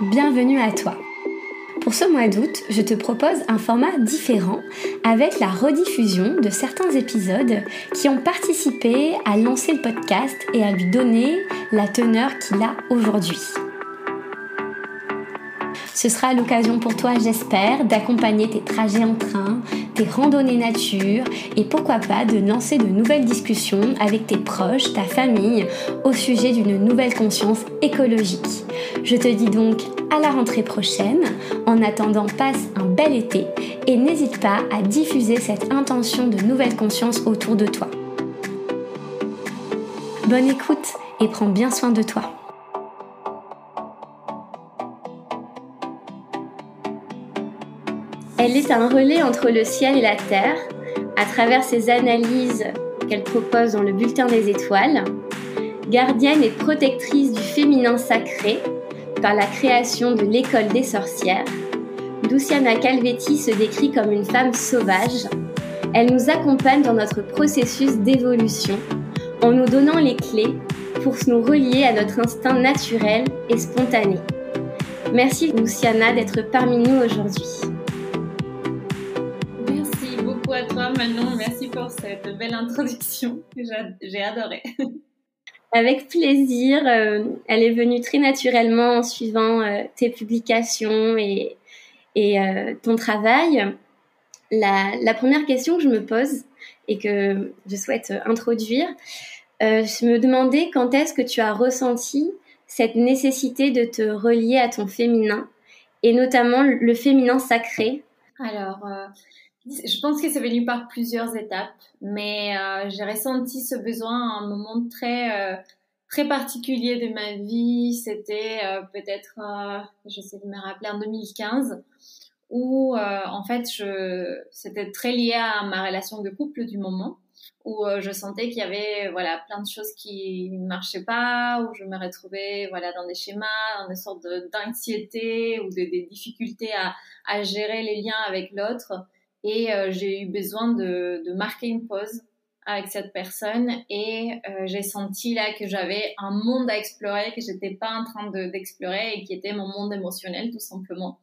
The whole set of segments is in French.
Bienvenue à toi. Pour ce mois d'août, je te propose un format différent avec la rediffusion de certains épisodes qui ont participé à lancer le podcast et à lui donner la teneur qu'il a aujourd'hui. Ce sera l'occasion pour toi, j'espère, d'accompagner tes trajets en train, tes randonnées nature et pourquoi pas de lancer de nouvelles discussions avec tes proches, ta famille au sujet d'une nouvelle conscience écologique. Je te dis donc à la rentrée prochaine. En attendant, passe un bel été et n'hésite pas à diffuser cette intention de nouvelle conscience autour de toi. Bonne écoute et prends bien soin de toi. Elle est un relais entre le ciel et la terre à travers ses analyses qu'elle propose dans le bulletin des étoiles. Gardienne et protectrice du féminin sacré par la création de l'école des sorcières, Luciana Calvetti se décrit comme une femme sauvage. Elle nous accompagne dans notre processus d'évolution en nous donnant les clés pour nous relier à notre instinct naturel et spontané. Merci Luciana d'être parmi nous aujourd'hui. Manon, merci pour cette belle introduction, j'ai adoré. Avec plaisir, euh, elle est venue très naturellement en suivant euh, tes publications et, et euh, ton travail. La, la, première question que je me pose et que je souhaite introduire, je me demandais quand est-ce que tu as ressenti cette nécessité de te relier à ton féminin et notamment le féminin sacré? Alors, je pense que c'est venu par plusieurs étapes, mais euh, j'ai ressenti ce besoin à un moment très euh, très particulier de ma vie. C'était euh, peut-être, euh, je sais de me rappeler, en 2015, où en fait, je, c'était très lié à ma relation de couple du moment, où je sentais qu'il y avait voilà plein de choses qui ne marchaient pas, où je me retrouvais voilà dans des schémas, dans des sortes d'anxiété ou des difficultés à, à gérer les liens avec l'autre. Et euh, j'ai eu besoin de, de, marquer une pause avec cette personne et euh, j'ai senti là que j'avais un monde à explorer que j'étais pas en train d'explorer et qui était mon monde émotionnel tout simplement.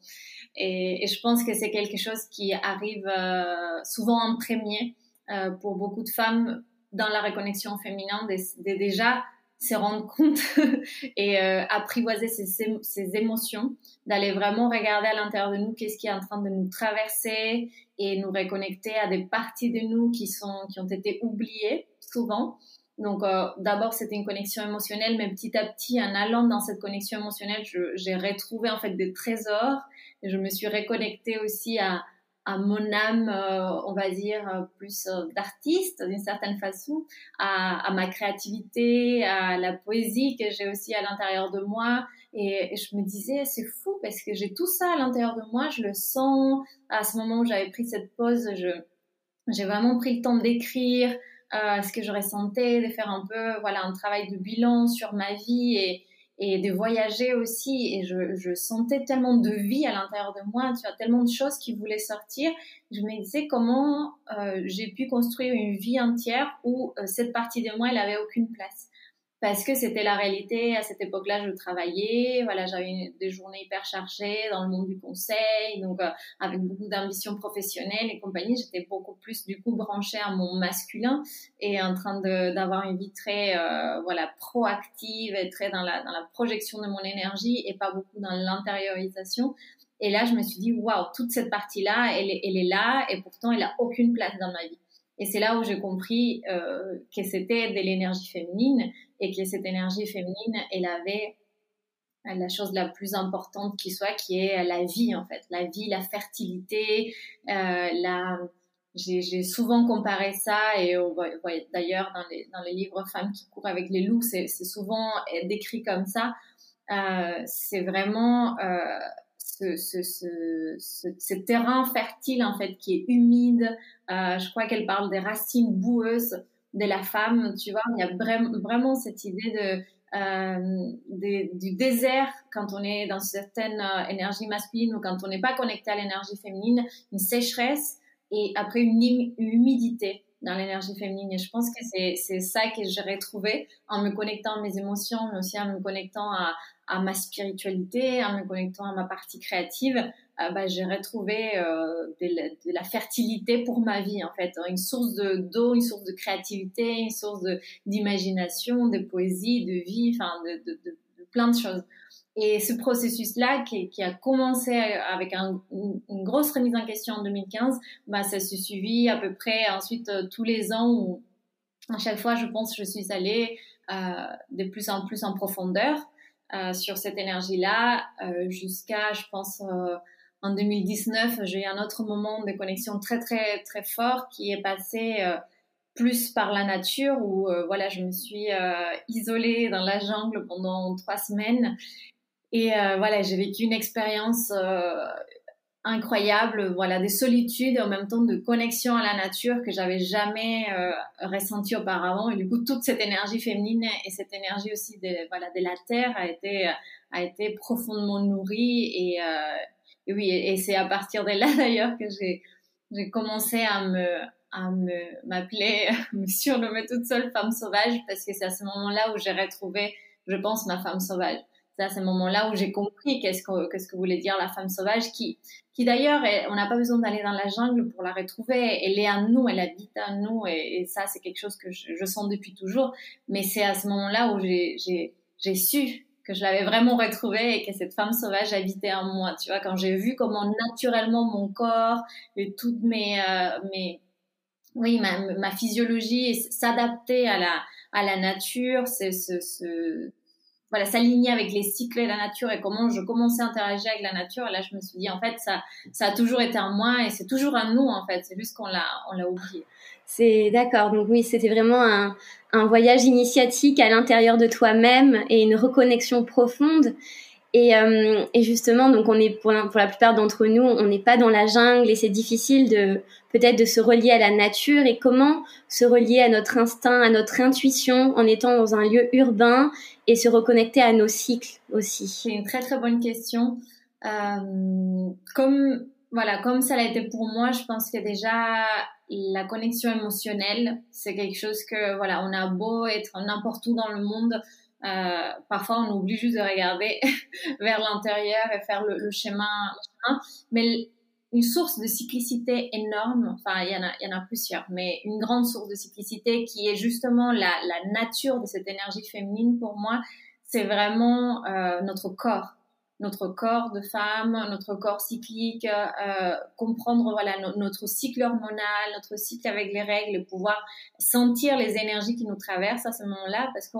Et, et je pense que c'est quelque chose qui arrive euh, souvent en premier euh, pour beaucoup de femmes dans la reconnexion féminine, de, déjà se rendre compte et euh, apprivoiser ses, émotions, d'aller vraiment regarder à l'intérieur de nous qu'est-ce qui est en train de nous traverser et nous reconnecter à des parties de nous qui sont qui ont été oubliées souvent. Donc euh, d'abord c'était une connexion émotionnelle, mais petit à petit en allant dans cette connexion émotionnelle, j'ai retrouvé en fait des trésors et je me suis reconnectée aussi à à mon âme, euh, on va dire, euh, plus euh, d'artiste d'une certaine façon, à, ma créativité, à la poésie que j'ai aussi à l'intérieur de moi. Et, je me disais, c'est fou parce que j'ai tout ça à l'intérieur de moi, je le sens. À ce moment où j'avais pris cette pause, j'ai vraiment pris le temps d'écrire ce que je ressentais, de faire un peu, voilà, un travail de bilan sur ma vie et, et de voyager aussi. Et je, je sentais tellement de vie à l'intérieur de moi, tu vois, tellement de choses qui voulaient sortir. Je me disais comment euh, j'ai pu construire une vie entière où euh, cette partie de moi, elle avait aucune place parce que c'était la réalité. À cette époque-là, je travaillais, voilà, j'avais des journées hyper chargées dans le monde du conseil, donc euh, avec beaucoup d'ambition professionnelle et compagnie. J'étais beaucoup plus du coup branchée à mon masculin et en train d'avoir une vie très euh, voilà proactive et très dans la dans la projection de mon énergie et pas beaucoup dans l'intériorisation. Et là, je me suis dit waouh, toute cette partie-là, elle, elle est là et pourtant elle a aucune place dans ma vie. Et c'est là où j'ai compris euh, que c'était de l'énergie féminine et que cette énergie féminine, elle avait la chose la plus importante qui soit, qui est la vie en fait, la vie, la fertilité, euh, la j'ai souvent comparé ça et d'ailleurs dans les, dans les livres Femmes qui courent avec les loups, c'est souvent décrit comme ça. Euh, c'est vraiment euh, ce, ce, ce, ce, terrain fertile en fait qui est humide. Euh, je crois qu'elle parle des racines boueuses de la femme. Tu vois, il y a vraiment cette idée de euh, du désert quand on est dans certaines euh, énergies masculines ou quand on n'est pas connecté à l'énergie féminine, une sécheresse et après une, humidité. Dans l'énergie féminine. Et je pense que c'est ça que j'ai retrouvé en me connectant à mes émotions, mais aussi en me connectant à, à ma spiritualité, en me connectant à ma partie créative. Euh, bah, j'ai retrouvé euh, de, la, fertilité pour ma vie, en fait. Une source d'eau, une source de créativité, une source d'imagination, de, poésie, de vie, enfin, de, plein de choses. Et ce processus-là, qui, qui, a commencé avec un, une, grosse remise en question en 2015, bah, ça se suivi à peu près ensuite euh, tous les ans où, à chaque fois, je pense, je suis allée euh, de plus en plus en profondeur euh, sur cette énergie-là, euh, jusqu'à, je pense, euh, en 2019, j'ai eu un autre moment de connexion très, très, très fort qui est passé plus par la nature où voilà je me suis isolée dans la jungle pendant trois semaines et euh, voilà, j'ai vécu une expérience euh, incroyable, voilà, des solitudes et en même temps de connexion à la nature que j'avais jamais euh, ressenti auparavant. Et du coup, toute cette énergie féminine et cette énergie aussi de, voilà, de la terre a été, a été profondément nourrie. Et, euh, et oui, et, c'est à partir de là d'ailleurs que j'ai, j'ai commencé à me, à me, m'appeler, me surnommer toute seule femme sauvage parce que c'est à ce moment-là où j'ai retrouvé, je pense, ma femme sauvage c'est à ce moment-là où j'ai compris qu'est-ce que, qu'est-ce que voulait dire la femme sauvage, qui, qui d'ailleurs, on n'a pas besoin d'aller dans la jungle pour la retrouver. Elle est à nous, elle habite à nous, et, ça, c'est quelque chose que je, sens depuis toujours. Mais c'est à ce moment-là où j'ai, j'ai, j'ai su que je l'avais vraiment retrouvée et que cette femme sauvage habitait en moi. Tu vois, quand j'ai vu comment naturellement mon corps et toutes mes, euh, mes oui, ma, ma physiologie s'adaptait à la, à la nature, c'est ce, ce, voilà, s'aligner avec les cycles de la nature et comment je commençais à interagir avec la nature. Et là, je me suis dit, en fait, ça, ça a toujours été un moi et c'est toujours un nous, en fait. C'est juste qu'on l'a, on l'a oublié. C'est d'accord. Donc oui, c'était vraiment un, un voyage initiatique à l'intérieur de toi-même et une reconnexion profonde. Et, euh, et, justement, donc on est pour la, plupart d'entre nous, on n'est pas dans la jungle et c'est difficile de peut-être de se relier à la nature et comment se relier à notre instinct, à notre intuition en étant dans un lieu urbain et se reconnecter à nos cycles aussi? C'est une très très bonne question. Euh, comme voilà, comme ça l'a été pour moi, je pense que déjà la connexion émotionnelle, c'est quelque chose que voilà, on a beau être n'importe où dans le monde, euh, parfois, on oublie juste de regarder vers l'intérieur et faire le, le, schéma, Mais une source de cyclicité énorme, enfin, il y, en a, y en a plusieurs, mais une grande source de cyclicité qui est justement la, la nature de cette énergie féminine pour moi, c'est vraiment euh, notre corps. Notre corps de femme, notre corps cyclique, euh, comprendre voilà notre cycle hormonal, notre cycle avec les règles, pouvoir sentir les énergies qui nous traversent à ce moment-là, parce que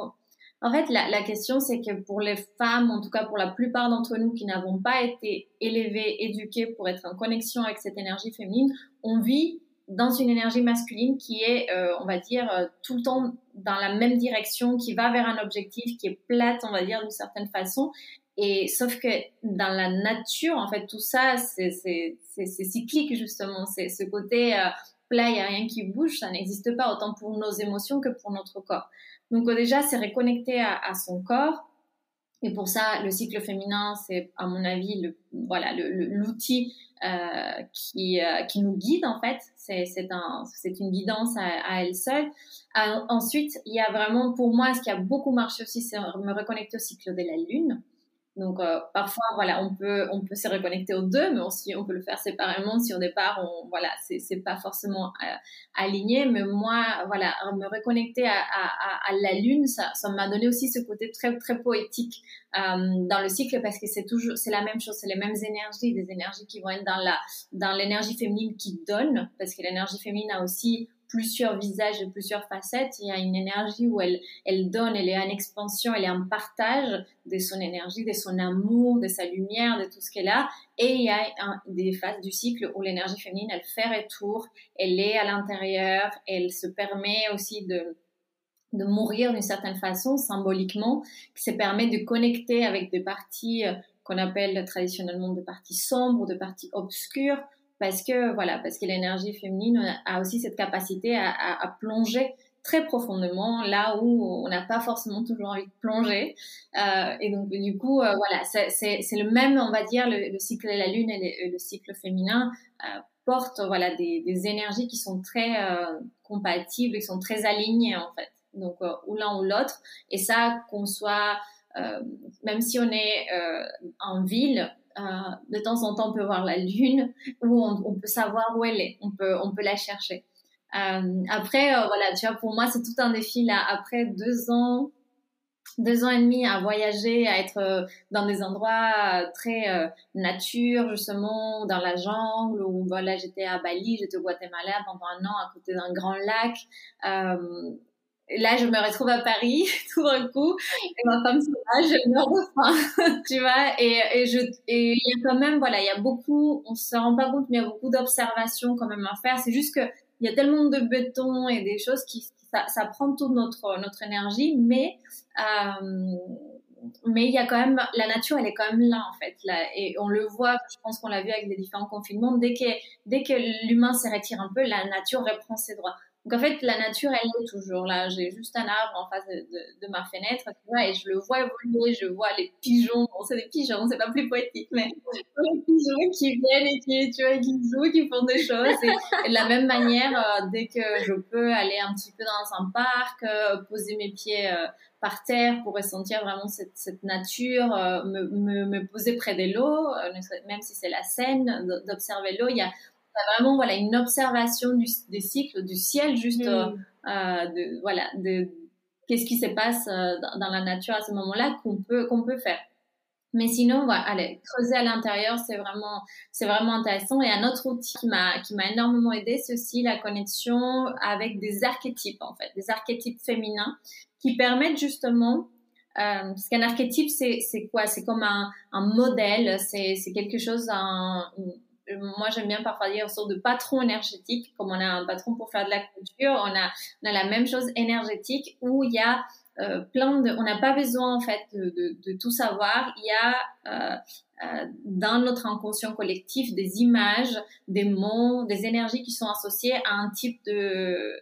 en fait, la, la question, c'est que pour les femmes, en tout cas pour la plupart d'entre nous qui n'avons pas été élevées, éduquées pour être en connexion avec cette énergie féminine, on vit dans une énergie masculine qui est, euh, on va dire, euh, tout le temps dans la même direction, qui va vers un objectif, qui est plate, on va dire, d'une certaine façon. Et sauf que dans la nature, en fait, tout ça, c'est cyclique, justement. C'est ce côté euh, plat, il n'y a rien qui bouge, ça n'existe pas autant pour nos émotions que pour notre corps. Donc déjà, c'est reconnecter à, à, son corps. Et pour ça, le cycle féminin, c'est à mon avis le, voilà l'outil euh, qui, euh, qui nous guide en fait. C'est un une guidance à, à elle seule. Euh, ensuite, il y a vraiment pour moi ce qui a beaucoup marché aussi, c'est me reconnecter au cycle de la lune. Donc euh, parfois voilà, on peut on peut se reconnecter aux deux, mais aussi on peut le faire séparément si au départ on voilà c'est pas forcément euh, aligné. Mais moi voilà me reconnecter à, à, à la lune, ça ça m'a donné aussi ce côté très très poétique euh, dans le cycle parce que c'est toujours c'est la même chose, c'est les mêmes énergies, des énergies qui vont être dans la dans l'énergie féminine qui donne parce que l'énergie féminine a aussi plusieurs visages et plusieurs facettes. Il y a une énergie où elle, elle donne, elle est en expansion, elle est en partage de son énergie, de son amour, de sa lumière, de tout ce qu'elle a. Et il y a des phases du cycle où l'énergie féminine, elle fait retour, elle est à l'intérieur, elle se permet aussi de de mourir d'une certaine façon, symboliquement, qui se permet de connecter avec des parties euh, qu'on appelle traditionnellement des parties sombres, des parties obscures, parce que voilà, parce que l'énergie féminine a aussi cette capacité à, à, à, plonger très profondément là où on n'a pas forcément toujours envie de plonger. Euh, et donc du coup, euh, voilà, c'est le même, on va dire, le, cycle de la lune et le, cycle féminin. Euh, portent voilà des, des, énergies qui sont très compatibles, qui sont très alignées en fait. Donc ou l'un ou l'autre. Et ça, qu'on soit même si on est en ville, euh, de temps en temps, on peut voir la lune ou on, peut savoir où elle est. On peut, on peut la chercher. Euh, après, euh, voilà, tu vois, pour moi, c'est tout un défi là. Après deux ans, deux ans et demi à voyager, à être dans des endroits très nature, justement, dans la jungle, ou voilà, j'étais à Bali, j'étais au Guatemala pendant un an à côté d'un grand lac. Là, je me retrouve à Paris tout d'un coup, et ma femme là, je me refais, tu vois, et, et je, et il y a quand même, voilà, il y a beaucoup, on se rend pas compte, mais il y a beaucoup d'observations quand même à faire. C'est juste que il y a tellement de béton et des choses qui, ça, ça prend toute notre, notre énergie, mais, euh, mais il y a quand même, la nature, elle est quand même là, en fait, là, et on le voit, je pense qu'on l'a vu avec les différents confinements, dès que, dès que l'humain se retire un peu, la nature reprend ses droits. Donc en fait, la nature, elle est toujours là. J'ai juste un arbre en face de, ma fenêtre, tu vois, et je le vois évoluer. Je vois les pigeons. Bon, c'est des pigeons, c'est pas plus poétique, mais les pigeons qui viennent et qui, tu vois, qui jouent, qui font des choses. Et, de la même manière, euh, dès que je peux aller un petit peu dans un parc, euh, poser mes pieds euh, par terre pour ressentir vraiment cette, nature, me, poser près de l'eau, même si c'est la scène, d'observer l'eau, il y a vraiment voilà une observation du, des cycles du ciel juste mm. euh, euh, de voilà de qu'est-ce qui se passe euh, dans, la nature à ce moment-là qu'on peut qu'on peut faire. Mais sinon voilà allez creuser à l'intérieur c'est vraiment c'est vraiment intéressant. Et un autre outil qui m'a qui m'a énormément aidé c'est aussi la connexion avec des archétypes en fait des archétypes féminins qui permettent justement euh, parce qu'un archétype, c'est, c'est quoi? C'est comme un, un modèle, c'est, c'est quelque chose, un, moi j'aime bien parfois dire une sorte de patron énergétique, comme on a un patron pour faire de la culture, on a, on a la même chose énergétique où il y a euh, plein de, on n'a pas besoin en fait de, tout savoir. Il y a euh, euh, dans notre inconscient collectif des images, des mots, des énergies qui sont associées à un type de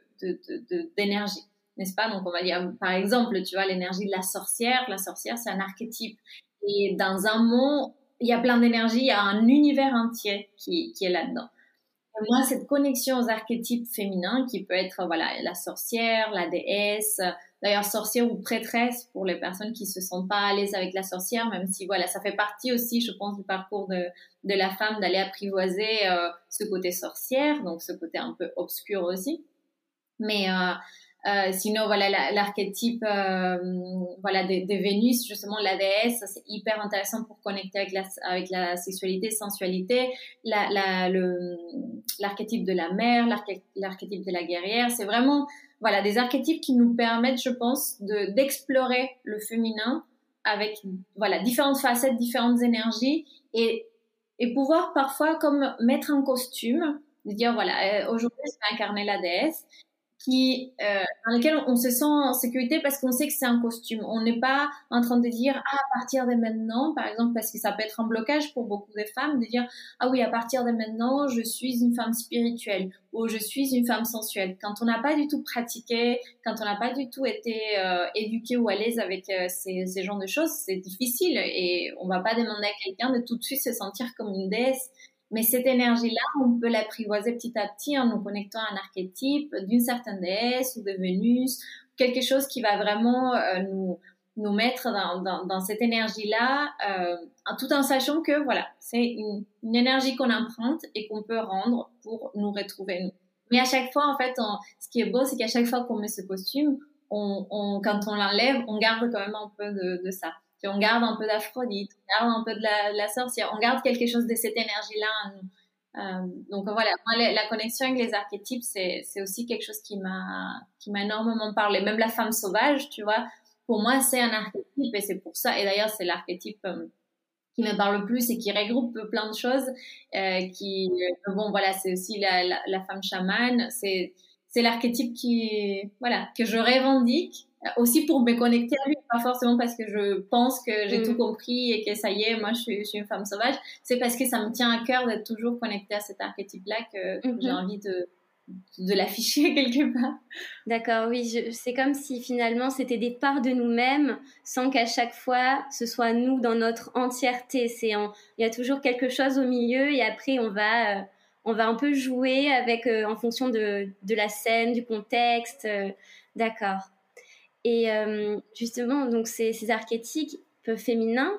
d'énergie, n'est-ce pas? Donc on va dire par exemple, tu vois l'énergie de la sorcière. La sorcière c'est un archétype et dans un mot il y a plein d'énergie, il y a un univers entier qui, qui est là-dedans. Moi, cette connexion aux archétypes féminins, qui peut être voilà la sorcière, la déesse, d'ailleurs sorcière ou prêtresse pour les personnes qui se sentent pas à l'aise avec la sorcière, même si voilà ça fait partie aussi, je pense, du parcours de, de la femme d'aller apprivoiser euh, ce côté sorcière, donc ce côté un peu obscur aussi. Mais euh, euh, sinon, voilà, l'archétype euh, voilà, des, Vénus, justement, la déesse, c'est hyper intéressant pour connecter avec la, avec la sexualité, sensualité. L'archétype de la mère, l'archétype de la guerrière, c'est vraiment voilà, des archétypes qui nous permettent, je pense, d'explorer le féminin avec voilà, différentes facettes, différentes énergies et, et pouvoir parfois comme mettre un costume, de dire voilà, euh, aujourd'hui je vais incarner la déesse qui, euh, dans lesquels on se sent en sécurité parce qu'on sait que c'est un costume. On n'est pas en train de dire ah, à partir de maintenant, par exemple, parce que ça peut être un blocage pour beaucoup de femmes, de dire ah oui, à partir de maintenant, je suis une femme spirituelle ou je suis une femme sensuelle. Quand on n'a pas du tout pratiqué, quand on n'a pas du tout été euh, éduqué ou à l'aise avec euh, ces, ces genres de choses, c'est difficile et on va pas demander à quelqu'un de tout de suite se sentir comme une déesse. Mais cette énergie-là, on peut l'apprivoiser petit à petit en nous connectant à un archétype d'une certaine déesse ou de Vénus, quelque chose qui va vraiment euh, nous, nous mettre dans, dans, dans cette énergie-là, euh, tout en sachant que voilà, c'est une, une, énergie qu'on emprunte et qu'on peut rendre pour nous retrouver nous. Mais à chaque fois, en fait, ce qui est beau, c'est qu'à chaque fois qu'on met ce costume, on, on, quand on l'enlève, on garde quand même un peu de, de ça on garde un peu d'Aphrodite, on garde un peu de la, sorcière, on garde quelque chose de cette énergie-là. Euh, donc voilà, la, connexion avec les archétypes, c'est, aussi quelque chose qui m'a, qui m'a énormément parlé. Même la femme sauvage, tu vois, pour moi, c'est un archétype et c'est pour ça. Et d'ailleurs, c'est l'archétype euh, qui me parle le plus et qui regroupe plein de choses. Euh, qui, bon, voilà, c'est aussi la, la femme chamane. C'est, c'est l'archétype qui, voilà, que je revendique aussi pour me connecter à lui, pas forcément parce que je pense que j'ai tout mm. compris et que ça y est, moi je suis, je suis une femme sauvage, c'est parce que ça me tient à cœur d'être toujours connectée à cet archétype-là que j'ai mm-hmm. envie de, de l'afficher quelque part. D'accord, oui, c'est comme si finalement c'était des parts de nous-mêmes sans qu'à chaque fois ce soit nous dans notre entièreté. C'est il y a toujours quelque chose au milieu et après on va euh, on va un peu jouer avec en fonction de, de, la scène, du contexte. D'accord. Et justement, donc ces, archétypes féminins,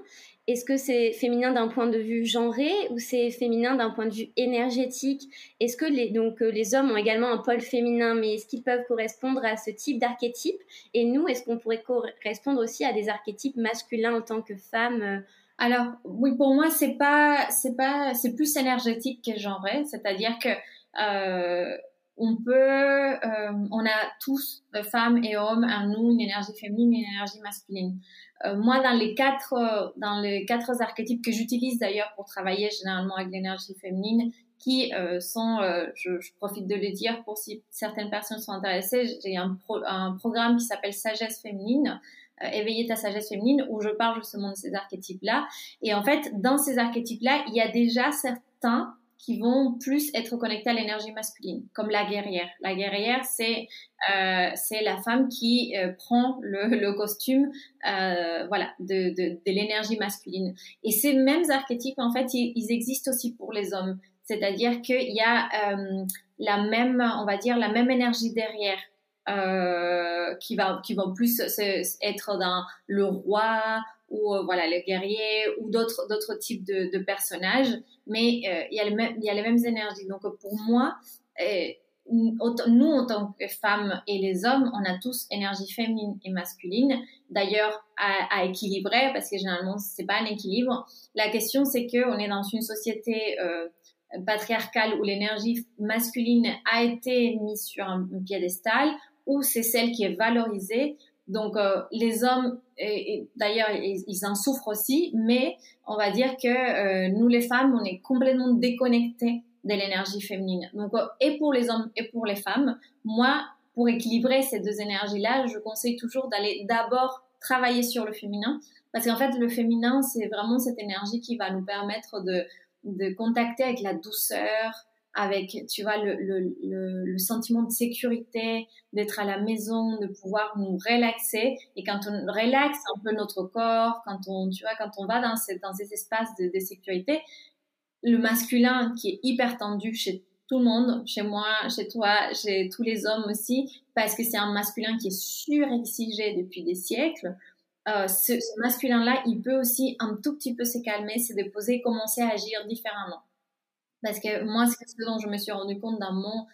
est-ce que c'est féminin d'un point de vue genré ou c'est féminin d'un point de vue énergétique? Est-ce que les, donc, euh, les hommes ont également un pôle féminin, mais est-ce qu'ils peuvent correspondre à ce type d'archétype? Et nous, est-ce qu'on pourrait correspondre aussi à des archétypes masculins en tant que femmes euh? Alors oui, pour moi, c'est c'est plus énergétique que genré, c'est-à-dire que euh, on peut, euh, on a tous, euh, femmes et hommes, en nous une énergie féminine, une énergie masculine. Euh, moi, dans les quatre, dans les quatre archétypes que j'utilise d'ailleurs pour travailler généralement avec l'énergie féminine, qui sont, je, je, profite de le dire pour si certaines personnes sont intéressées, j'ai un, un programme qui s'appelle Sagesse féminine, éveiller ta sagesse féminine, où je parle justement de ces archétypes-là. Et en fait, dans ces archétypes-là, il y a déjà certains qui vont plus être connectés à l'énergie masculine, comme la guerrière. La guerrière, c'est euh, c'est la femme qui euh, prend le, le costume, euh, voilà, de, de, de l'énergie masculine. Et ces mêmes archétypes, en fait, ils, ils existent aussi pour les hommes. C'est-à-dire qu'il y a euh, la même, on va dire, la même énergie derrière. Euh, qui va qui vont plus être dans le roi ou euh, voilà le guerrier ou d'autres d'autres types de, de, personnages mais euh, il y a le même il y a les mêmes énergies. Donc pour moi euh, nous en tant que femmes et les hommes on a tous énergie féminine et masculine. D'ailleurs à, à, équilibrer parce que généralement c'est pas un équilibre. La question c'est que on est dans une société euh, patriarcale où l'énergie masculine a été mise sur un piédestal ou c'est celle qui est valorisée. Donc euh, les hommes, et, d'ailleurs, ils, en souffrent aussi, mais on va dire que euh, nous les femmes, on est complètement déconnectés de l'énergie féminine. Donc euh, et pour les hommes et pour les femmes, moi, pour équilibrer ces deux énergies-là, je conseille toujours d'aller d'abord travailler sur le féminin, parce qu'en fait, le féminin, c'est vraiment cette énergie qui va nous permettre de, de contacter avec la douceur, avec, tu vois, le, sentiment de sécurité, d'être à la maison, de pouvoir nous relaxer. Et quand on relaxe un peu notre corps, quand on, tu vois, quand on va dans, ces, dans ces espaces de, de sécurité, le masculin qui est hyper tendu chez tout le monde, chez moi, chez toi, chez tous les hommes aussi, parce que c'est un masculin qui est surexigé depuis des siècles. Euh, ce, ce masculin-là, il peut aussi un tout petit peu se calmer, se déposer, commencer à agir différemment. Parce que moi, ce dont je me suis rendu compte dans mon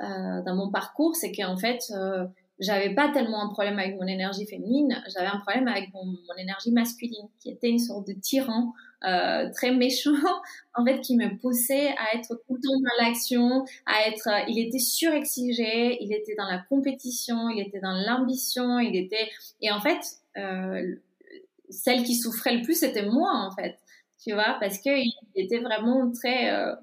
euh, dans mon parcours, c'est qu'en fait, euh, j'avais pas tellement un problème avec mon énergie féminine, j'avais un problème avec mon, énergie masculine, qui était une sorte de tyran euh, très méchant, en fait, qui me poussait à être tout le temps dans l'action, à être, euh, il était surexigé, il était dans la compétition, il était dans l'ambition, il était, et en fait, euh, celle qui souffrait le plus, c'était moi, en fait tu vois, parce qu'il était vraiment très... Euh,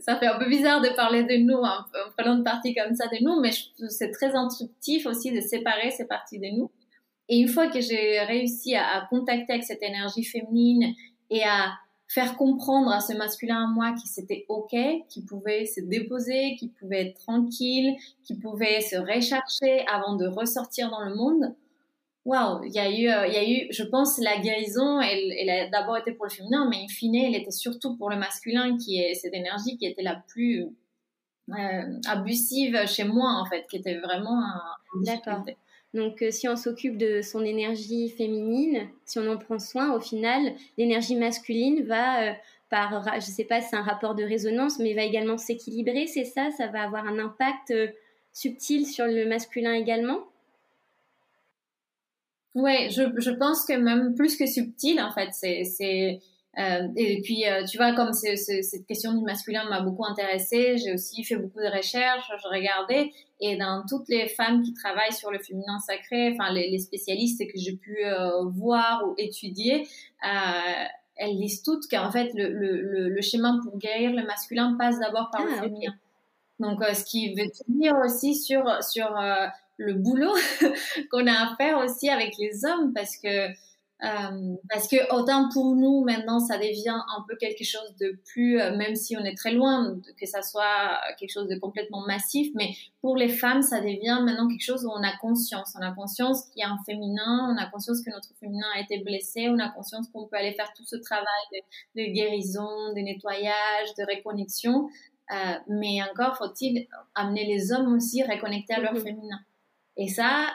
ça, fait un peu bizarre de parler de nous en, prenant une partie comme ça de nous, mais c'est très instructif aussi de séparer ces parties de nous. Et une fois que j'ai réussi à, à, contacter avec cette énergie féminine et à faire comprendre à ce masculin à moi que c'était ok, qu'il pouvait se déposer, qu'il pouvait être tranquille, qu'il pouvait se rechercher avant de ressortir dans le monde, waouh, il y a eu, euh, y a eu, je pense, la guérison, elle, elle a d'abord été pour le féminin, mais in fine, elle était surtout pour le masculin, qui est cette énergie qui était la plus euh, abusive chez moi, en fait, qui était vraiment un. D'accord. Donc, euh, si on s'occupe de son énergie féminine, si on en prend soin, au final, l'énergie masculine va, euh, par, je sais pas si c'est un rapport de résonance, mais va également s'équilibrer, c'est ça? Ça va avoir un impact subtil sur le masculin également? Ouais, je, je pense que même plus que subtil, en fait, c'est c'est euh, et puis euh, tu vois comme c'est, cette question du masculin m'a beaucoup intéressée, j'ai aussi fait beaucoup de recherches, je regardais et dans toutes les femmes qui travaillent sur le féminin sacré, enfin les, les spécialistes que j'ai pu euh, voir ou étudier, euh, elles disent toutes qu'en fait le, le, le, chemin pour guérir le masculin passe d'abord par le ah, féminin. Donc, euh, ce qui veut dire aussi sur sur le boulot qu'on a à faire aussi avec les hommes parce que euh, parce que autant pour nous maintenant ça devient un peu quelque chose de plus euh, même si on est très loin que ça soit quelque chose de complètement massif mais pour les femmes ça devient maintenant quelque chose où on a conscience on a conscience qu'il y a un féminin on a conscience que notre féminin a été blessé on a conscience qu'on peut aller faire tout ce travail de, de guérison de nettoyage de reconnexion mais encore faut-il amener les hommes aussi reconnecter à leur mhm. féminin. Et ça,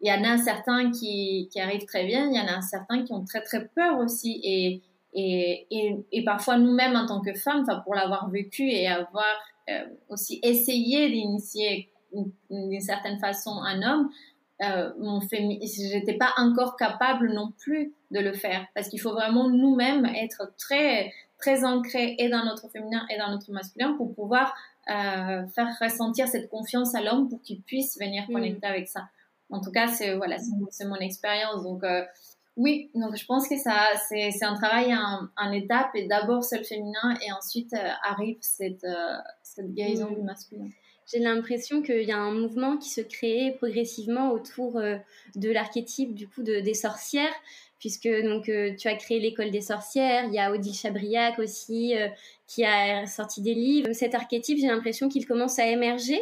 il y en a certains qui, qui arrivent très bien, il y en a certains qui ont très très peur aussi. Et, et, et, et parfois nous-mêmes en tant que femmes, pour l'avoir vécu et avoir aussi essayé d'initier d'une certaine façon un homme, euh, mon j'étais pas encore capable non plus de le faire parce qu'il faut vraiment nous-mêmes être très très ancrés et dans notre féminin et dans notre masculin pour pouvoir euh, faire ressentir cette confiance à l'homme pour qu'il puisse venir mm. connecter avec ça. En tout cas, c'est voilà, c'est mon expérience. Donc euh, oui, donc je pense que ça c'est un travail en, en étapes et d'abord c'est le féminin et ensuite euh, arrive cette euh, cette guérison mm. du masculin j'ai l'impression qu'il y a un mouvement qui se crée progressivement autour euh, de l'archétype du coup de, des sorcières, puisque donc euh, tu as créé l'école des sorcières, il y a Odile Chabriac aussi euh, qui a sorti des livres. Cet archétype, j'ai l'impression qu'il commence à émerger.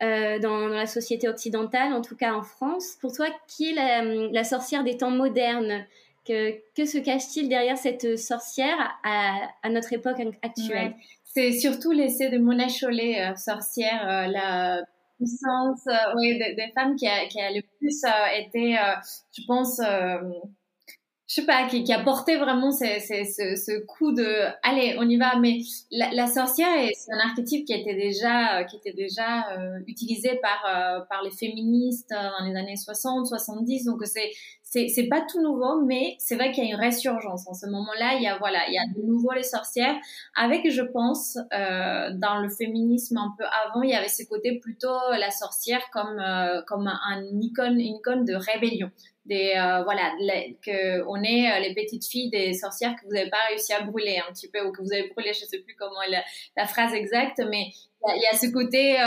Dans, dans, la société occidentale, en tout cas en France. Pour toi, qui est la, sorcière des temps modernes? Que, que se cache-t-il derrière cette sorcière à, notre époque actuelle? C'est surtout l'essai de Mona Chollet, euh, sorcière, euh, la puissance euh, des, femmes qui a le plus été, je pense, je sais pas, qui, qui, a porté vraiment ce, ce, ce, coup de, allez, on y va. Mais la, la sorcière, c'est un archétype qui était déjà, qui était déjà utilisé par par les féministes dans les années 60, 70. Donc c'est c'est pas tout nouveau, mais c'est vrai qu'il y a une résurgence en ce moment-là. Il y a voilà, il y a de nouveau les sorcières, avec je pense euh, dans le féminisme un peu avant, il y avait ce côté plutôt la sorcière comme euh, comme un icône, une icône de rébellion. Des euh, voilà, que on est euh, les petites filles des sorcières que vous n'avez pas réussi à brûler un petit peu ou que vous avez brûlé, je sais plus comment la, la phrase exacte, mais il y, a, ce côté euh,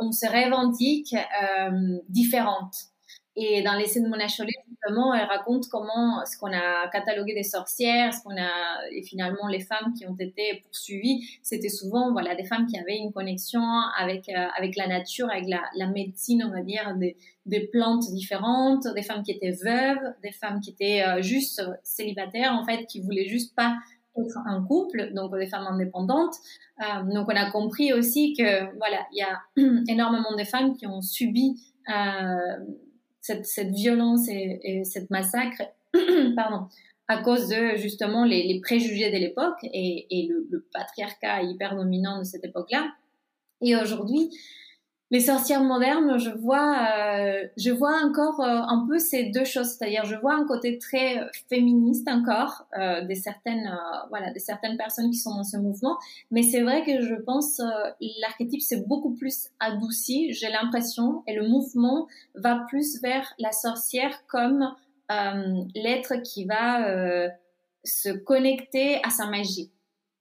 on se revendique différente et dans l'essai de Mona Chollet, justement, elle raconte comment ce qu'on a catalogué des sorcières, ce qu'on a et finalement les femmes qui ont été poursuivies, c'était souvent voilà des femmes qui avaient une connexion avec euh, avec la nature, avec la, la, médecine, on va dire, des, des plantes différentes, des femmes qui étaient veuves, des femmes qui étaient euh, juste célibataires, en fait, qui voulaient juste pas être un couple, donc des femmes indépendantes. Euh, donc on a compris aussi que voilà, il y a énormément de femmes qui ont subi euh, cette, cette violence et, et, cette massacre, pardon, à cause de justement les, les préjugés de l'époque et, et le, le, patriarcat hyper dominant de cette époque-là. Et aujourd'hui, les sorcières modernes, je vois, euh, je vois encore euh, un peu ces deux choses, c'est-à-dire je vois un côté très féministe encore euh, des certaines, euh, voilà, des certaines personnes qui sont dans ce mouvement, mais c'est vrai que je pense euh, l'archétype c'est beaucoup plus adouci, j'ai l'impression, et le mouvement va plus vers la sorcière comme l'être qui va se connecter à sa magie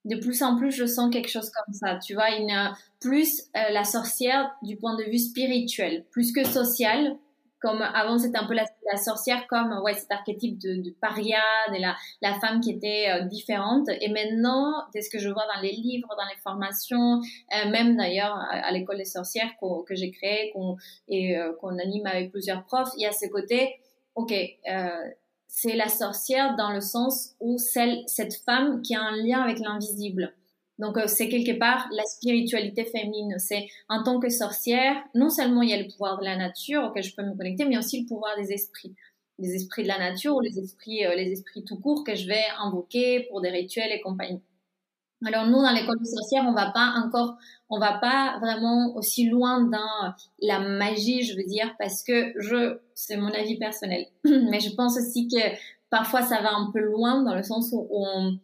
de plus en plus, je sens quelque chose comme ça. Tu vois, a plus euh, la sorcière du point de vue spirituel, plus que social. Comme avant, c'était un peu la, sorcière comme ouais cet archétype de, paria, de la, femme qui était euh, différente. Et maintenant, c'est ce que je vois dans les livres, dans les formations, euh, même d'ailleurs à, l'école des sorcières que j'ai créé, qu'on et qu'on anime avec plusieurs profs, il y a ce côté, ok c'est la sorcière dans le sens où celle, cette femme qui a un lien avec l'invisible. Donc euh, c'est quelque part la spiritualité féminine. C'est en tant que sorcière, non seulement il y a le pouvoir de la nature auquel je peux me connecter, mais aussi le pouvoir des esprits, les esprits de la nature ou les esprits, euh, les esprits tout court que je vais invoquer pour des rituels et compagnie. Alors nous, dans l'école de sorcière, on va pas encore, on va pas vraiment aussi loin dans la magie, je veux dire, parce que je, c'est mon avis personnel, mais je pense aussi que parfois ça va un peu loin dans le sens où on,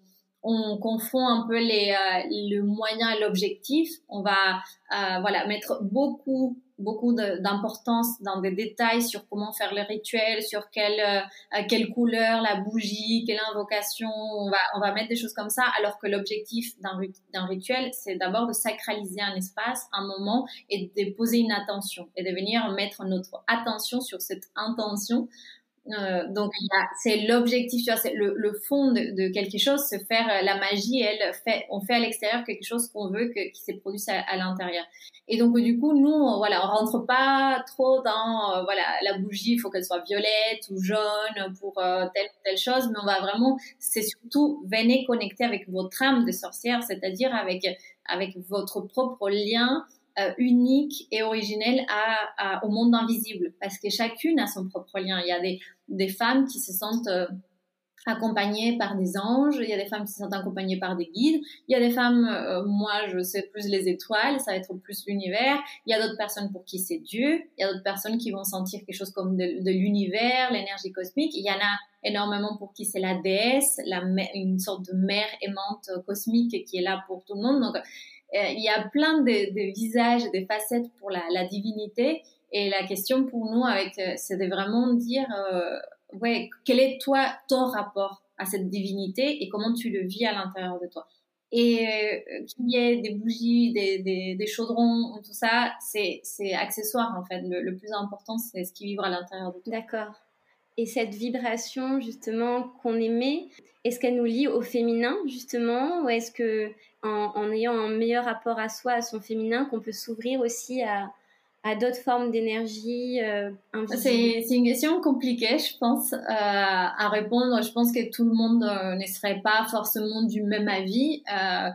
on confond un peu les, euh, le moyen et l'objectif. On va, euh, voilà, mettre beaucoup beaucoup d'importance dans des détails sur comment faire le rituel, sur quelle, euh, quelle couleur, la bougie, quelle invocation, on va, on va mettre des choses comme ça, alors que l'objectif d'un rituel, c'est d'abord de sacraliser un espace, un moment, et de poser une attention, et de venir mettre notre attention sur cette intention Euh, donc c'est l'objectif, tu vois, c'est le, le, fond de, de, quelque chose, se faire euh, la magie. Elle fait, on fait à l'extérieur quelque chose qu'on veut que, qui s'est produit à, à l'intérieur. Et donc du coup, nous, on, voilà, on rentre pas trop dans euh, voilà la bougie, il faut qu'elle soit violette ou jaune pour telle ou telle chose, mais on va vraiment, c'est surtout venez connecter avec votre âme de sorcière, c'est-à-dire avec avec votre propre lien euh, unique et originelle au monde invisible, parce que chacune a son propre lien. Il y a des, femmes qui se sentent euh, accompagnées par des anges, il y a des femmes qui se sentent accompagnées par des guides, il y a des femmes, euh, moi je sais plus les étoiles, ça va être plus l'univers, il y a d'autres personnes pour qui c'est Dieu, il y a d'autres personnes qui vont sentir quelque chose comme de, l'univers, l'énergie cosmique, il y en a énormément pour qui c'est la déesse, une sorte de mère aimante cosmique qui est là pour tout le monde. Il y a plein de, visages, de facettes pour la, divinité. Et la question pour nous, avec, euh, c'est de vraiment dire, euh, ouais, quel est toi ton rapport à cette divinité et comment tu le vis à l'intérieur de toi? Et euh, qu'il y ait des bougies, des, chaudrons, tout ça, c'est, accessoire en fait. Le, le plus important, c'est ce qui vit à l'intérieur de toi. D'accord. Et cette vibration justement qu'on émet, est-ce qu'elle nous lie au féminin justement, ou est-ce que en, ayant un meilleur rapport à soi, à son féminin, qu'on peut s'ouvrir aussi à, à d'autres formes d'énergie euh, C'est une question compliquée, je pense, euh, à répondre. Je pense que tout le monde euh, ne serait pas forcément du même avis. Euh,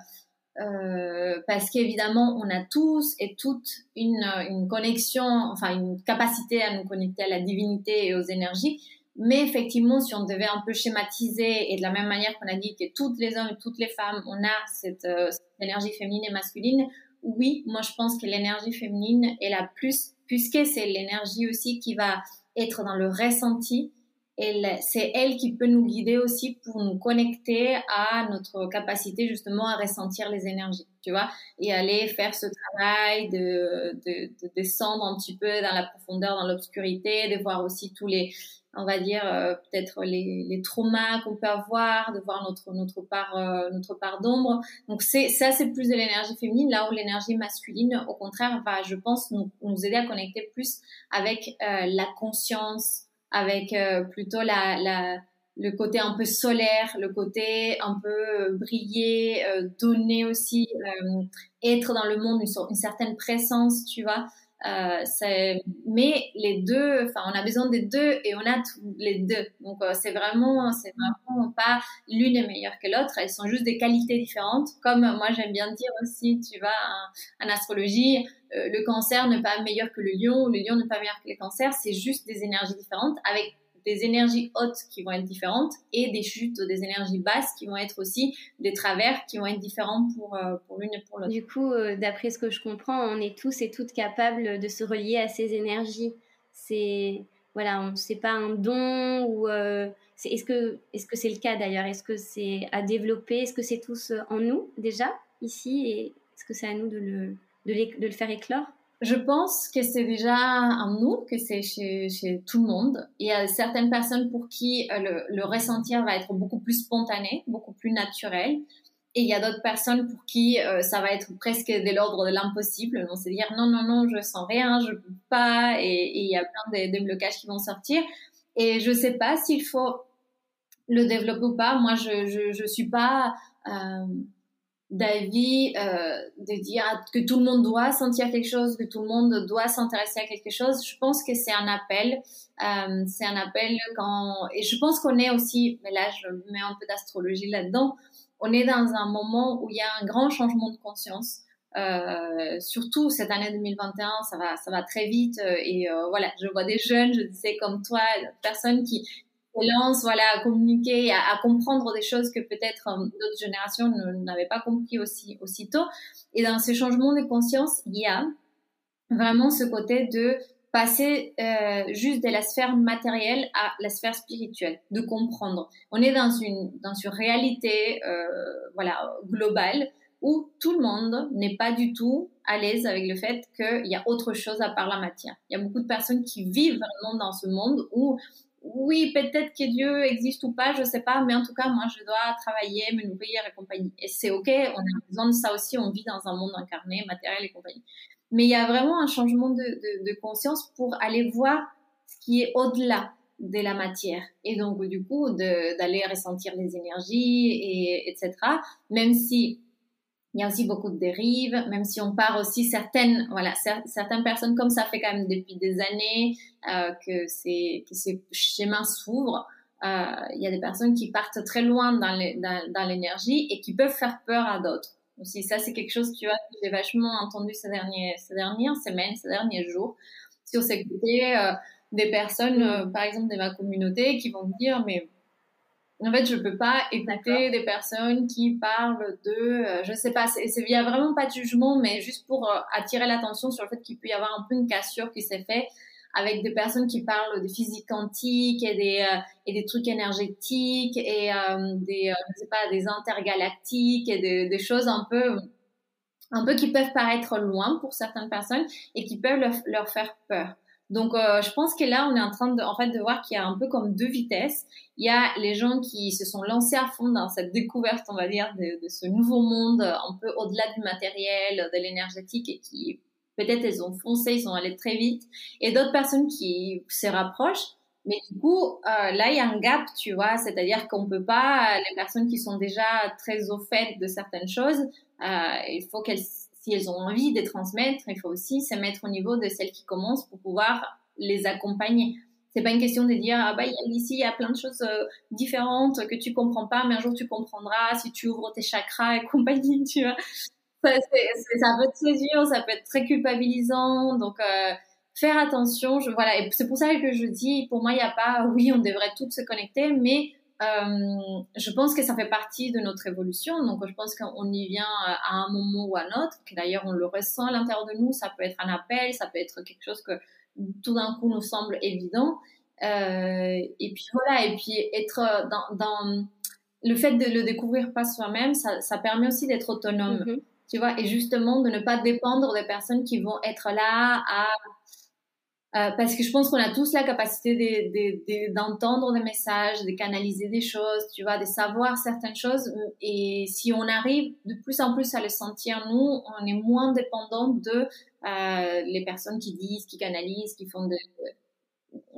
euh, parce qu'évidemment, on a tous et toutes une, une connexion, enfin une capacité à nous connecter à la divinité et aux énergies. Mais effectivement, si on devait un peu schématiser, et de la même manière qu'on a dit que toutes les hommes et toutes les femmes, on a cette, euh, cette énergie féminine et masculine, oui, moi je pense que l'énergie féminine est la plus, puisque c'est l'énergie aussi qui va être dans le ressenti, c'est elle qui peut nous guider aussi pour nous connecter à notre capacité justement à ressentir les énergies, tu vois, et aller faire ce travail de, de, de descendre un petit peu dans la profondeur, dans l'obscurité, de voir aussi tous les, on va dire euh, peut-être les, les traumas qu'on peut avoir, de voir notre notre part euh, notre part d'ombre. Donc c'est ça c'est plus de l'énergie féminine là où l'énergie masculine au contraire va je pense nous, nous aider à connecter plus avec euh, la conscience, avec plutôt la, la le côté un peu solaire, le côté un peu briller, donner aussi, être dans le monde une, une certaine présence, tu vois. Euh, mais les deux, enfin, on a besoin des deux et on a les deux. Donc, euh, c'est vraiment, c'est vraiment pas l'une est meilleure que l'autre. Elles sont juste des qualités différentes. Comme moi, j'aime bien dire aussi, tu vois, en, astrologie, euh, le cancer n'est pas meilleur que le lion, le lion n'est pas meilleur que le cancer. C'est juste des énergies différentes avec des énergies hautes qui vont être différentes et des chutes des énergies basses qui vont être aussi des travers qui vont être différents pour, euh, pour l'une et pour l'autre. Du coup, euh, d'après ce que je comprends, on est tous et toutes capables de se relier à ces énergies. C'est voilà, c'est pas un don ou euh, est-ce que est-ce que c'est le cas d'ailleurs? Est-ce que c'est à développer? Est-ce que c'est tous en nous déjà ici? Est-ce que c'est à nous de le de le faire éclore? Je pense que c'est déjà en nous, que c'est chez, chez, tout le monde. Il y a certaines personnes pour qui euh, le, le, ressentir va être beaucoup plus spontané, beaucoup plus naturel. Et il y a d'autres personnes pour qui euh, ça va être presque de l'ordre de l'impossible. On se dire non, non, non, je sens rien, je peux pas. Et, il y a plein de, de, blocages qui vont sortir. Et je sais pas s'il faut le développer ou pas. Moi, je, je, je suis pas... Euh, d'avis euh, de dire que tout le monde doit sentir quelque chose, que tout le monde doit s'intéresser à quelque chose. Je pense que c'est un appel. Euh, c'est un appel quand et je pense qu'on est aussi, mais là je mets un peu d'astrologie là-dedans. On est dans un moment où il y a un grand changement de conscience. Euh, surtout cette année 2021, ça va, ça va très vite euh, et euh, voilà, je vois des jeunes, je sais comme toi, personnes qui lance voilà, à communiquer, à, à, comprendre des choses que peut-être euh, d'autres générations n'avaient pas compris aussi aussitôt. Et dans ce changement de conscience, il y a vraiment ce côté de passer euh, juste de la sphère matérielle à la sphère spirituelle, de comprendre. On est dans une dans une réalité euh, voilà globale où tout le monde n'est pas du tout à l'aise avec le fait qu'il y a autre chose à part la matière. Il y a beaucoup de personnes qui vivent vraiment dans ce monde où oui, peut-être que Dieu existe ou pas, je sais pas, mais en tout cas, moi, je dois travailler, me nourrir et compagnie. Et c'est ok, on a besoin de ça aussi, on vit dans un monde incarné, matériel et compagnie. Mais il y a vraiment un changement de, de, de conscience pour aller voir ce qui est au-delà. de la matière. Et donc, du coup, d'aller ressentir les énergies, et, etc. Même si il y a aussi beaucoup de dérives, même si on part aussi certaines, voilà, certaines personnes, comme ça fait quand même depuis des années euh, que, c'est, que ces schémas s'ouvrent, euh, il y a des personnes qui partent très loin dans, dans, l'énergie et qui peuvent faire peur à d'autres. Aussi, ça, c'est quelque chose, tu vois, que j'ai vachement entendu ces, derniers, ces dernières semaines, ces derniers jours, sur ces côtés euh, des personnes, euh, par exemple, de ma communauté, qui vont me dire, mais en fait, je peux pas écouter des personnes qui parlent de, euh, je sais pas, il y a vraiment pas de jugement, mais juste pour euh, attirer l'attention sur le fait qu'il peut y avoir un peu une cassure qui s'est faite avec des personnes qui parlent de physique quantique et des euh, et des trucs énergétiques et des je sais pas des intergalactiques et des, des choses un peu un peu qui peuvent paraître loin pour certaines personnes et qui peuvent leur faire peur. Donc, euh, je pense que là, on est en train de, en fait, de voir qu'il y a un peu comme deux vitesses. Il y a les gens qui se sont lancés à fond dans cette découverte, on va dire, de, ce nouveau monde, un peu au-delà du matériel, de l'énergétique, et qui peut-être elles ont foncé, ils sont allés très vite. Et d'autres personnes qui se rapprochent. Mais du coup, euh, là, il y a un gap, tu vois, c'est-à-dire qu'on peut pas, les personnes qui sont déjà très au fait de certaines choses, euh, il faut qu'elles si elles ont envie de transmettre, il faut aussi se mettre au niveau de celles qui commencent pour pouvoir les accompagner. C'est pas une question de dire ah bah ici il y a plein de choses euh, différentes que tu comprends pas, mais un jour tu comprendras si tu ouvres tes chakras et compagnie, tu vois. Ça, peut être très dur, ça peut être très culpabilisant, donc euh, faire attention. Voilà, c'est pour ça que je dis, pour moi il n'y a pas, oui on devrait toutes se connecter, mais euh, je pense que ça fait partie de notre évolution. Donc, je pense qu'on y vient à un moment ou à un autre. Que d'ailleurs, on le ressent à l'intérieur de nous. Ça peut être un appel, ça peut être quelque chose que tout d'un coup nous semble évident. Euh, et puis voilà. Et puis être dans, dans le fait de le découvrir pas soi-même, ça, ça, permet aussi d'être autonome. Mm-hmm. Tu vois, et justement de ne pas dépendre des personnes qui vont être là à euh, parce que je pense qu'on a tous la capacité d'entendre de, de, des messages, de canaliser des choses, tu vois, de savoir certaines choses. Et si on arrive de plus en plus à le sentir, nous, on est moins dépendant de euh, les personnes qui disent, qui canalisent, qui font de...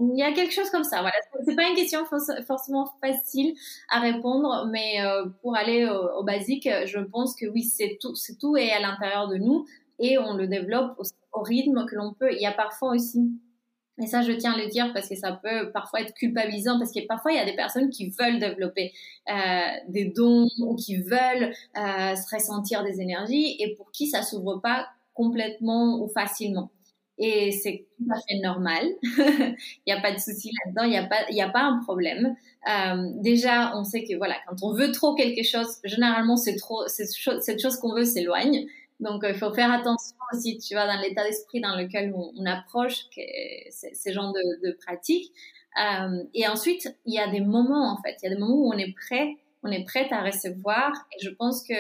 Il y a quelque chose comme ça, voilà. C'est pas une question forcément facile à répondre, mais euh, pour aller au, au, basique, je pense que oui, c'est tout, c'est tout est à l'intérieur de nous et on le développe au rythme que l'on peut. Il y a parfois aussi et ça, je tiens à le dire parce que ça peut parfois être culpabilisant parce que parfois il y a des personnes qui veulent développer euh, des dons ou qui veulent euh, se ressentir des énergies et pour qui ça s'ouvre pas complètement ou facilement. Et c'est tout à fait normal. il n'y a pas de souci là-dedans. Il n'y a pas, il y a pas un problème. Euh, déjà, on sait que voilà, quand on veut trop quelque chose, généralement c'est trop, cette chose qu'on veut s'éloigne. Donc, il faut faire attention aussi, tu vois, dans l'état d'esprit dans lequel on, approche ces genres de, de pratiques. Euh, et ensuite, il y a des moments, en fait, il y a des moments où on est prêt, on est prête à recevoir. Et je pense que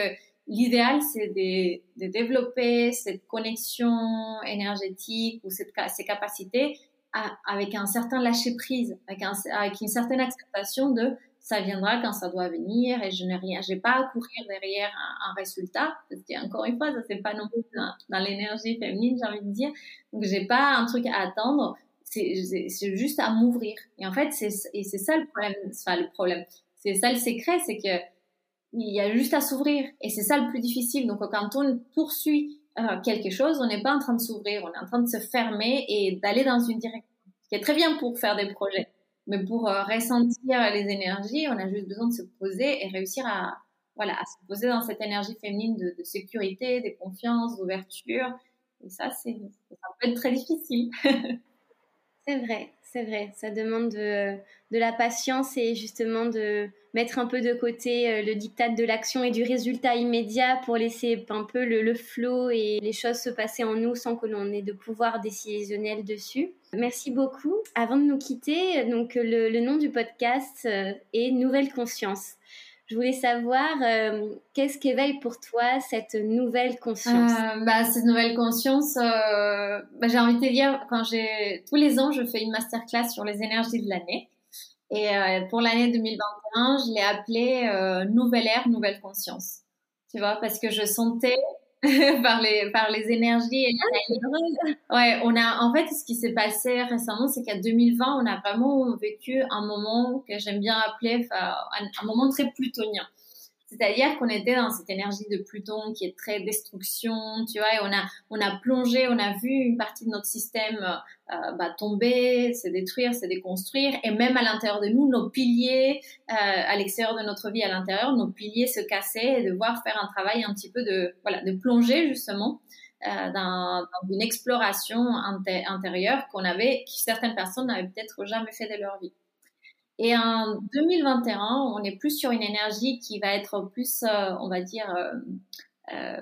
l'idéal, c'est de, de, développer cette connexion énergétique ou cette, ces capacités avec un certain lâcher prise, avec, un, avec une certaine acceptation de ça viendra quand ça doit venir et je n'ai rien, j'ai pas à courir derrière un, résultat parce qu'encore une fois, ça c'est pas non plus dans, l'énergie féminine, j'ai envie de dire. Donc j'ai pas un truc à attendre, c'est juste à m'ouvrir. Et en fait, c'est ça le problème, enfin le problème, c'est ça le secret, c'est que il y a juste à s'ouvrir et c'est ça le plus difficile. Donc quand on poursuit euh, quelque chose, on n'est pas en train de s'ouvrir, on est en train de se fermer et d'aller dans une direction. Ce qui est très bien pour faire des projets. Mais pour euh, ressentir les énergies, on a juste besoin de se poser et réussir à, voilà, à se poser dans cette énergie féminine de, de sécurité, de confiance, d'ouverture. Et ça, c'est, ça peut être très difficile. c'est vrai, c'est vrai. Ça demande de, la patience et justement de mettre un peu de côté euh, le diktat de l'action et du résultat immédiat pour laisser un peu le, le flow et les choses se passer en nous sans que l'on ait de pouvoir décisionnel dessus. Merci beaucoup. Avant de nous quitter, donc le, nom du podcast euh, est Nouvelle Conscience. Je voulais savoir euh, qu'est-ce qu'éveille pour toi cette nouvelle conscience? Euh, bah, cette nouvelle conscience, bah, j'ai envie de te dire, quand j'ai tous les ans, je fais une masterclass sur les énergies de l'année. Et pour l'année 2021, je l'ai appelée Nouvelle ère, nouvelle conscience. Tu vois, parce que je sentais par les par les énergies. Ah, ouais, on a en fait ce qui s'est passé récemment, c'est qu'à 2020, on a vraiment vécu un moment que j'aime bien appeler un moment très plutonien. C'est-à-dire qu'on était dans cette énergie de Pluton qui est très destruction, tu vois, et on a, on a plongé, on a vu une partie de notre système euh, bah, tomber, se détruire, se déconstruire, et même à l'intérieur de nous, nos piliers, euh, à l'extérieur de notre vie, à l'intérieur, nos piliers se casser et devoir faire un travail un petit peu de, voilà, de plonger justement euh, dans, dans, une exploration intérieure qu'on avait, que certaines personnes n'avaient peut-être jamais fait de leur vie. Et en 2021, on est plus sur une énergie qui va être plus, euh, on va dire, euh, euh,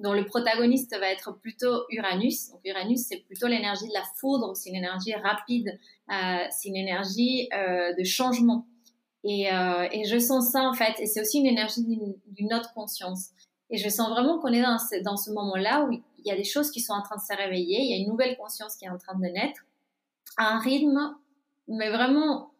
dont le protagoniste va être plutôt Uranus. Donc Uranus, c'est plutôt l'énergie de la foudre, c'est une énergie rapide, euh, c'est une énergie euh, de changement. Et, et, je sens ça en fait, et c'est aussi une énergie d'une autre conscience. Et je sens vraiment qu'on est dans ce, dans ce moment-là où il y a des choses qui sont en train de se réveiller, il y a une nouvelle conscience qui est en train de naître, à un rythme, mais vraiment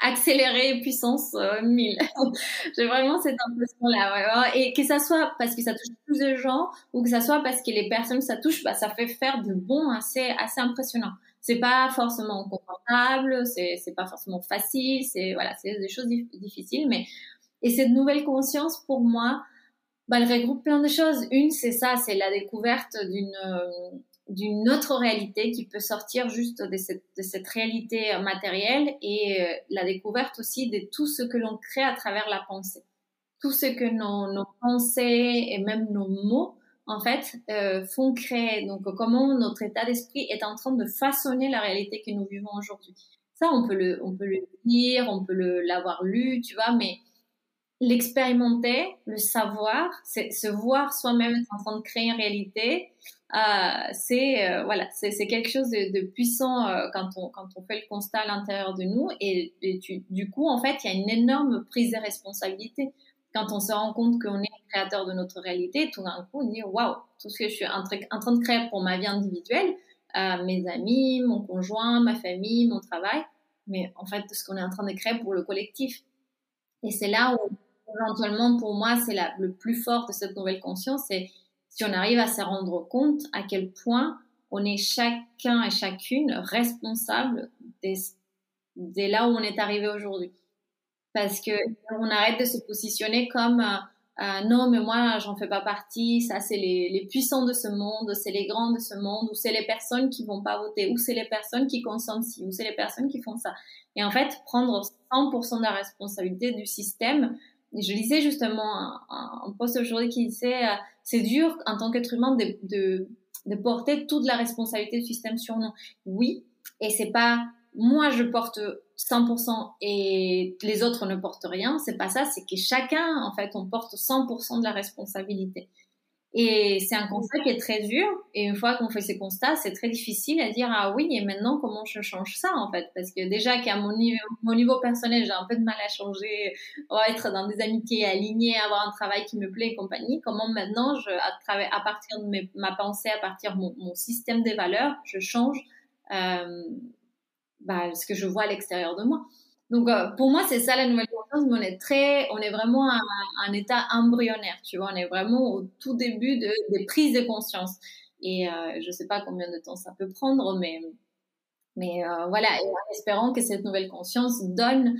accéléré puissance 1000. Euh, J'ai vraiment cette impression-là. Et que ça soit parce que ça touche plus de gens ou que ça soit parce que les personnes que ça touche, bah, ça fait faire de bons assez, assez impressionnants. C'est pas forcément confortable, c'est, c'est pas forcément facile, c'est, voilà, c'est des choses difficiles, mais, et cette nouvelle conscience, pour moi, bah, elle regroupe plein de choses. Une, c'est ça, c'est la découverte d'une, euh, d'une autre réalité qui peut sortir juste de cette, de cette réalité matérielle et euh, la découverte aussi de tout ce que l'on crée à travers la pensée. Tout ce que nos, nos pensées et même nos mots, en fait, euh, font créer. Donc, comment notre état d'esprit est en train de façonner la réalité que nous vivons aujourd'hui. Ça, on peut le, on peut le lire, on peut l'avoir lu, tu vois, mais l'expérimenter, le savoir, se voir soi-même en train de créer une réalité, c'est euh, voilà, c'est quelque chose de, de puissant euh, quand on quand on fait le constat à l'intérieur de nous et, du coup en fait il y a une énorme prise de responsabilité quand on se rend compte qu'on est créateur de notre réalité. Tout d'un coup on dit waouh tout ce que je suis en, train de créer pour ma vie individuelle, mes amis, mon conjoint, ma famille, mon travail, mais en fait ce qu'on est en train de créer pour le collectif. Et c'est là où éventuellement pour moi c'est le plus fort de cette nouvelle conscience, c'est si on arrive à se rendre compte à quel point on est chacun et chacune responsable dès, là où on est arrivé aujourd'hui. Parce que on arrête de se positionner comme euh, euh, non, mais moi, j'en fais pas partie. Ça, c'est les, les, puissants de ce monde, c'est les grands de ce monde, ou c'est les personnes qui vont pas voter, ou c'est les personnes qui consomment ci, ou c'est les personnes qui font ça. Et en fait, prendre 100% de la responsabilité du système, je lisais justement un, un post aujourd'hui qui disait euh, c'est dur en tant qu'être humain de, porter toute la responsabilité du système sur nous. Oui, et c'est pas moi je porte 100% et les autres ne portent rien. C'est pas ça, c'est que chacun en fait on porte 100% de la responsabilité. Et c'est un constat qui est très dur. Et une fois qu'on fait ces constats, c'est très difficile à dire ah oui et maintenant comment je change ça en fait? Parce que déjà qu'à mon niveau, mon niveau personnel j'ai un peu de mal à changer, être dans des amitiés alignées, avoir un travail qui me plaît et compagnie. Comment maintenant je à, travers, à partir de mes, ma pensée, à partir de mon, mon système des valeurs, je change euh, bah, ce que je vois à l'extérieur de moi. Donc, euh, pour moi, c'est ça la nouvelle conscience, mais on est très, on est vraiment à un état embryonnaire, tu vois, on est vraiment au tout début de, des prises de conscience. Et euh, je sais pas combien de temps ça peut prendre, mais, mais euh, voilà, et en espérant que cette nouvelle conscience donne,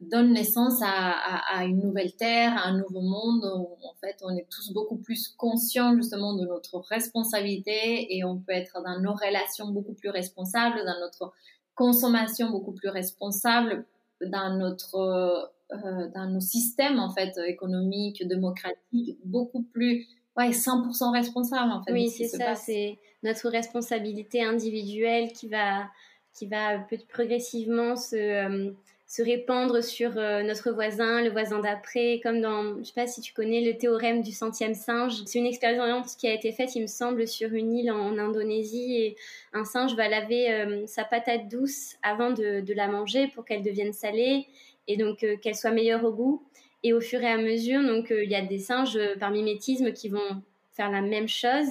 donne naissance à, à, une nouvelle terre, à un nouveau monde où en fait on est tous beaucoup plus conscients justement de notre responsabilité. Et on peut être dans nos relations beaucoup plus responsables, dans notre consommation beaucoup plus responsable dans notre euh, dans nos systèmes en fait économiques, démocratiques, beaucoup plus ouais 100% responsable en fait. Oui, c'est ça, c'est notre responsabilité individuelle qui va qui va progressivement se euh, se répandre sur euh, notre voisin, le voisin d'après, comme dans, je sais pas si tu connais le théorème du centième singe. C'est une expérience qui a été faite, il me semble, sur une île en, Indonésie un singe va laver euh, sa patate douce avant de, de la manger pour qu'elle devienne salée et donc euh, qu'elle soit meilleure au goût. Et au fur et à mesure, donc il y a des singes par mimétisme qui vont faire la même chose.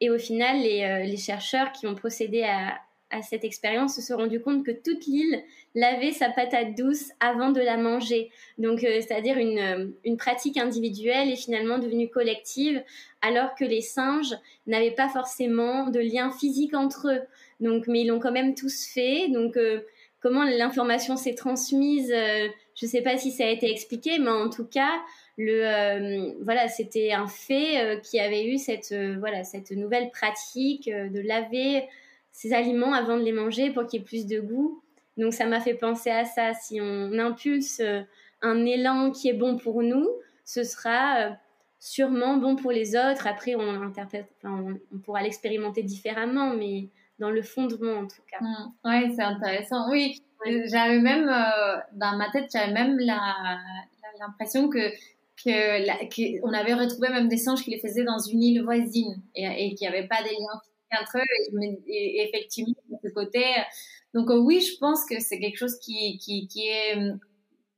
Et au final, les, les chercheurs qui ont procédé à, à cette expérience se sont rendus compte que toute l'île lavait sa patate douce avant de la manger. Donc, euh, c'est-à-dire une, euh, une pratique individuelle est finalement devenue collective, alors que les singes n'avaient pas forcément de lien physique entre eux. Donc, mais ils l'ont quand même tous fait. Donc, euh, comment l'information s'est transmise, je ne sais pas si ça a été expliqué, mais en tout cas, le voilà, c'était un fait qui avait eu cette voilà cette nouvelle pratique de laver ces aliments avant de les manger pour qu'il y ait plus de goût. Donc ça m'a fait penser à ça. Si on impulse euh, un élan qui est bon pour nous, ce sera euh, sûrement bon pour les autres. Après, on, interprète, on, pourra l'expérimenter différemment, mais dans le fondement en tout cas. Mmh. Oui, c'est intéressant. Oui, j'avais même, euh, dans ma tête, j'avais même l'impression que que, on avait retrouvé même des singes qui les faisaient dans une île voisine et, et qu'il n'y avait pas des liens entre eux et, effectivement de ce côté donc euh, oui je pense que c'est quelque chose qui, qui, est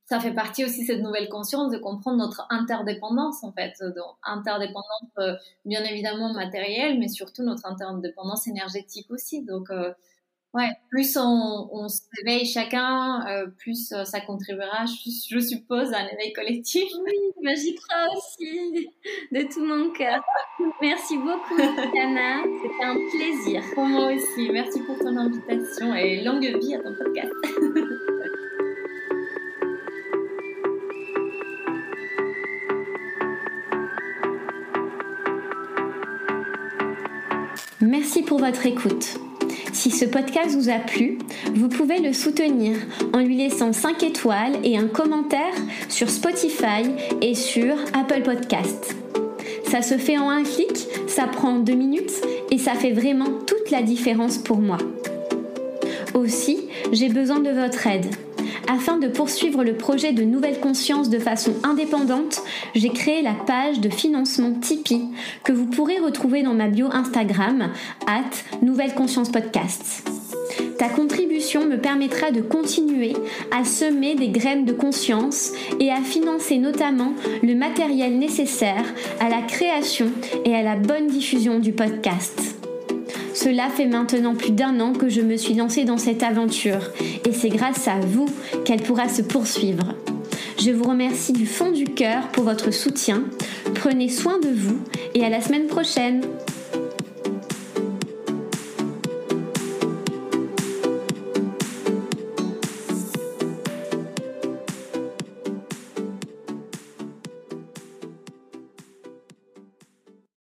ça fait partie aussi de cette nouvelle conscience de comprendre notre interdépendance en fait donc, interdépendance euh, bien évidemment matérielle mais surtout notre interdépendance énergétique aussi donc euh, Ouais, plus on, on se réveille chacun, euh, plus euh, ça contribuera, je, suppose, à un éveil collectif. Oui, mais j'y crois aussi, de tout mon cœur. Merci beaucoup, Diana. C'était un plaisir. Pour moi aussi. Merci pour ton invitation et longue vie à ton podcast. Merci pour votre écoute. Si ce podcast vous a plu, vous pouvez le soutenir en lui laissant 5 étoiles et un commentaire sur Spotify et sur Apple Podcast. Ça se fait en un clic, ça prend deux minutes et ça fait vraiment toute la différence pour moi. Aussi, j'ai besoin de votre aide. Afin de poursuivre le projet de Nouvelle Conscience de façon indépendante, j'ai créé la page de financement Tipeee que vous pourrez retrouver dans ma bio Instagram, at Nouvelle Conscience Podcast. Ta contribution me permettra de continuer à semer des graines de conscience et à financer notamment le matériel nécessaire à la création et à la bonne diffusion du podcast. Cela fait maintenant plus d'un an que je me suis lancée dans cette aventure et c'est grâce à vous qu'elle pourra se poursuivre. Je vous remercie du fond du cœur pour votre soutien. Prenez soin de vous et à la semaine prochaine.